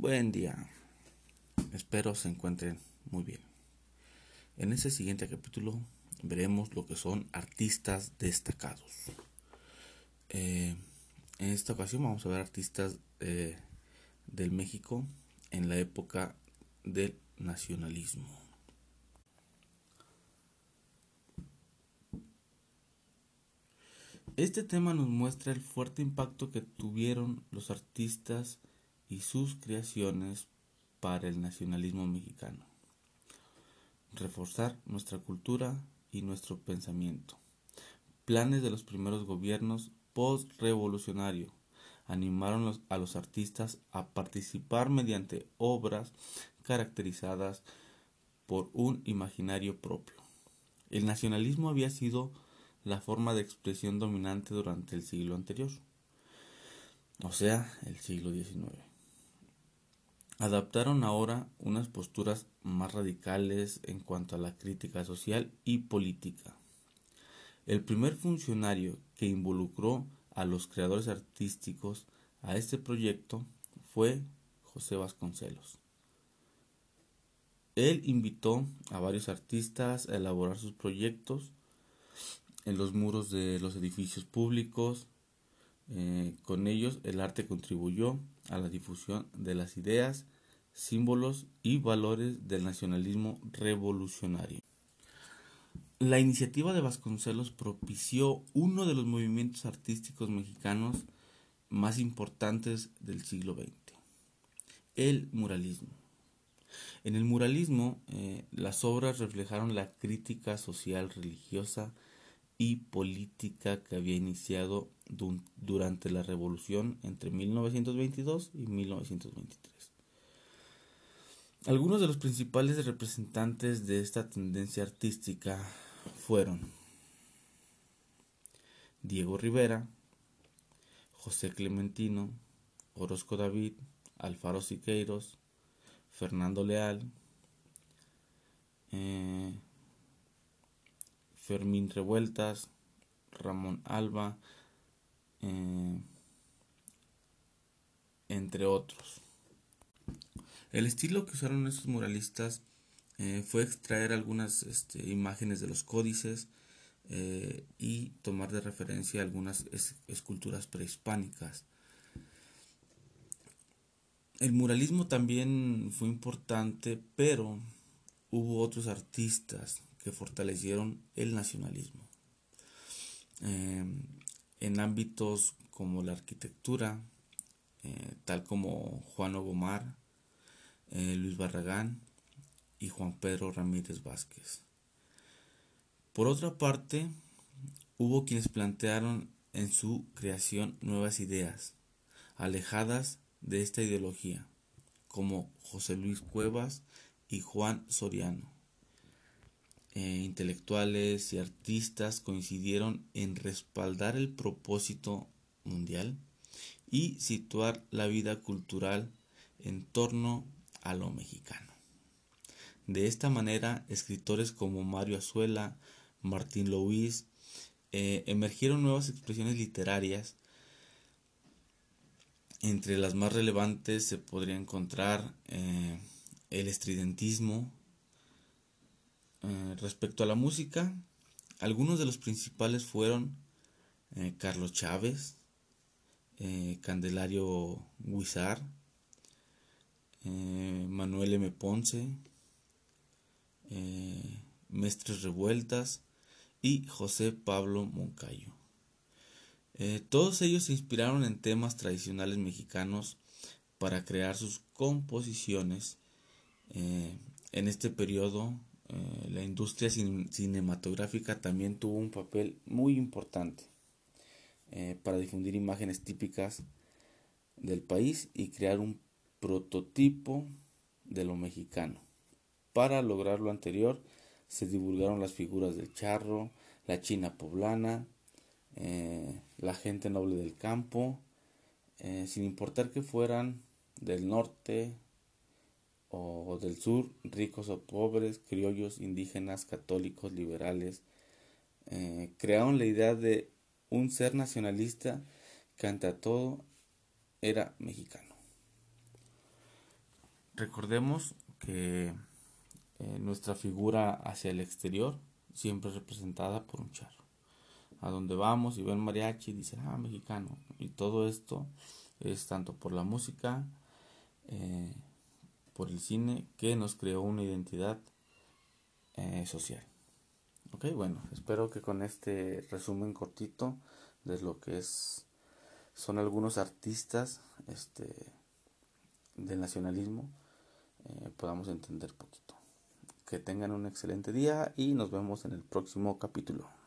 Buen día. Espero se encuentren muy bien. En este siguiente capítulo veremos lo que son artistas destacados. Eh, en esta ocasión vamos a ver artistas eh, del México en la época del nacionalismo. Este tema nos muestra el fuerte impacto que tuvieron los artistas y sus creaciones para el nacionalismo mexicano. Reforzar nuestra cultura y nuestro pensamiento. Planes de los primeros gobiernos post-revolucionario animaron a los artistas a participar mediante obras caracterizadas por un imaginario propio. El nacionalismo había sido la forma de expresión dominante durante el siglo anterior, o sea, el siglo XIX adaptaron ahora unas posturas más radicales en cuanto a la crítica social y política. El primer funcionario que involucró a los creadores artísticos a este proyecto fue José Vasconcelos. Él invitó a varios artistas a elaborar sus proyectos en los muros de los edificios públicos. Eh, con ellos el arte contribuyó a la difusión de las ideas símbolos y valores del nacionalismo revolucionario. La iniciativa de Vasconcelos propició uno de los movimientos artísticos mexicanos más importantes del siglo XX, el muralismo. En el muralismo, eh, las obras reflejaron la crítica social, religiosa y política que había iniciado durante la revolución entre 1922 y 1923. Algunos de los principales representantes de esta tendencia artística fueron Diego Rivera, José Clementino, Orozco David, Alfaro Siqueiros, Fernando Leal, eh, Fermín Revueltas, Ramón Alba, eh, entre otros. El estilo que usaron estos muralistas eh, fue extraer algunas este, imágenes de los códices eh, y tomar de referencia algunas esculturas prehispánicas. El muralismo también fue importante, pero hubo otros artistas que fortalecieron el nacionalismo. Eh, en ámbitos como la arquitectura, tal como Juan Ogomar, eh, Luis Barragán y Juan Pedro Ramírez Vázquez. Por otra parte, hubo quienes plantearon en su creación nuevas ideas, alejadas de esta ideología, como José Luis Cuevas y Juan Soriano. Eh, intelectuales y artistas coincidieron en respaldar el propósito mundial y situar la vida cultural en torno a lo mexicano. De esta manera, escritores como Mario Azuela, Martín Louis, eh, emergieron nuevas expresiones literarias. Entre las más relevantes se podría encontrar eh, el estridentismo. Eh, respecto a la música, algunos de los principales fueron Carlos Chávez, Candelario Guizar, eh, Manuel M. Ponce, eh, Mestres Revueltas y José Pablo Moncayo. Eh, todos ellos se inspiraron en temas tradicionales mexicanos para crear sus composiciones. en este periodo, la industria cinematográfica también tuvo un papel muy importante para difundir imágenes típicas del país y crear un prototipo de lo mexicano. Para lograr lo anterior, se divulgaron las figuras del charro, la china poblana, eh, la gente noble del campo, eh, sin importar que fueran del norte o del sur, ricos o pobres, criollos, indígenas, católicos, liberales, eh, crearon la idea de un ser nacionalista que ante todo era mexicano. Recordemos que eh, nuestra figura hacia el exterior siempre es representada por un charro. A donde vamos y ven mariachi dicen, ah, mexicano. Y todo esto es tanto por la música, eh, por el cine, que nos creó una identidad eh, social. Ok, bueno, espero que con este resumen cortito de lo que es son algunos artistas este, del nacionalismo eh, podamos entender poquito. Que tengan un excelente día y nos vemos en el próximo capítulo.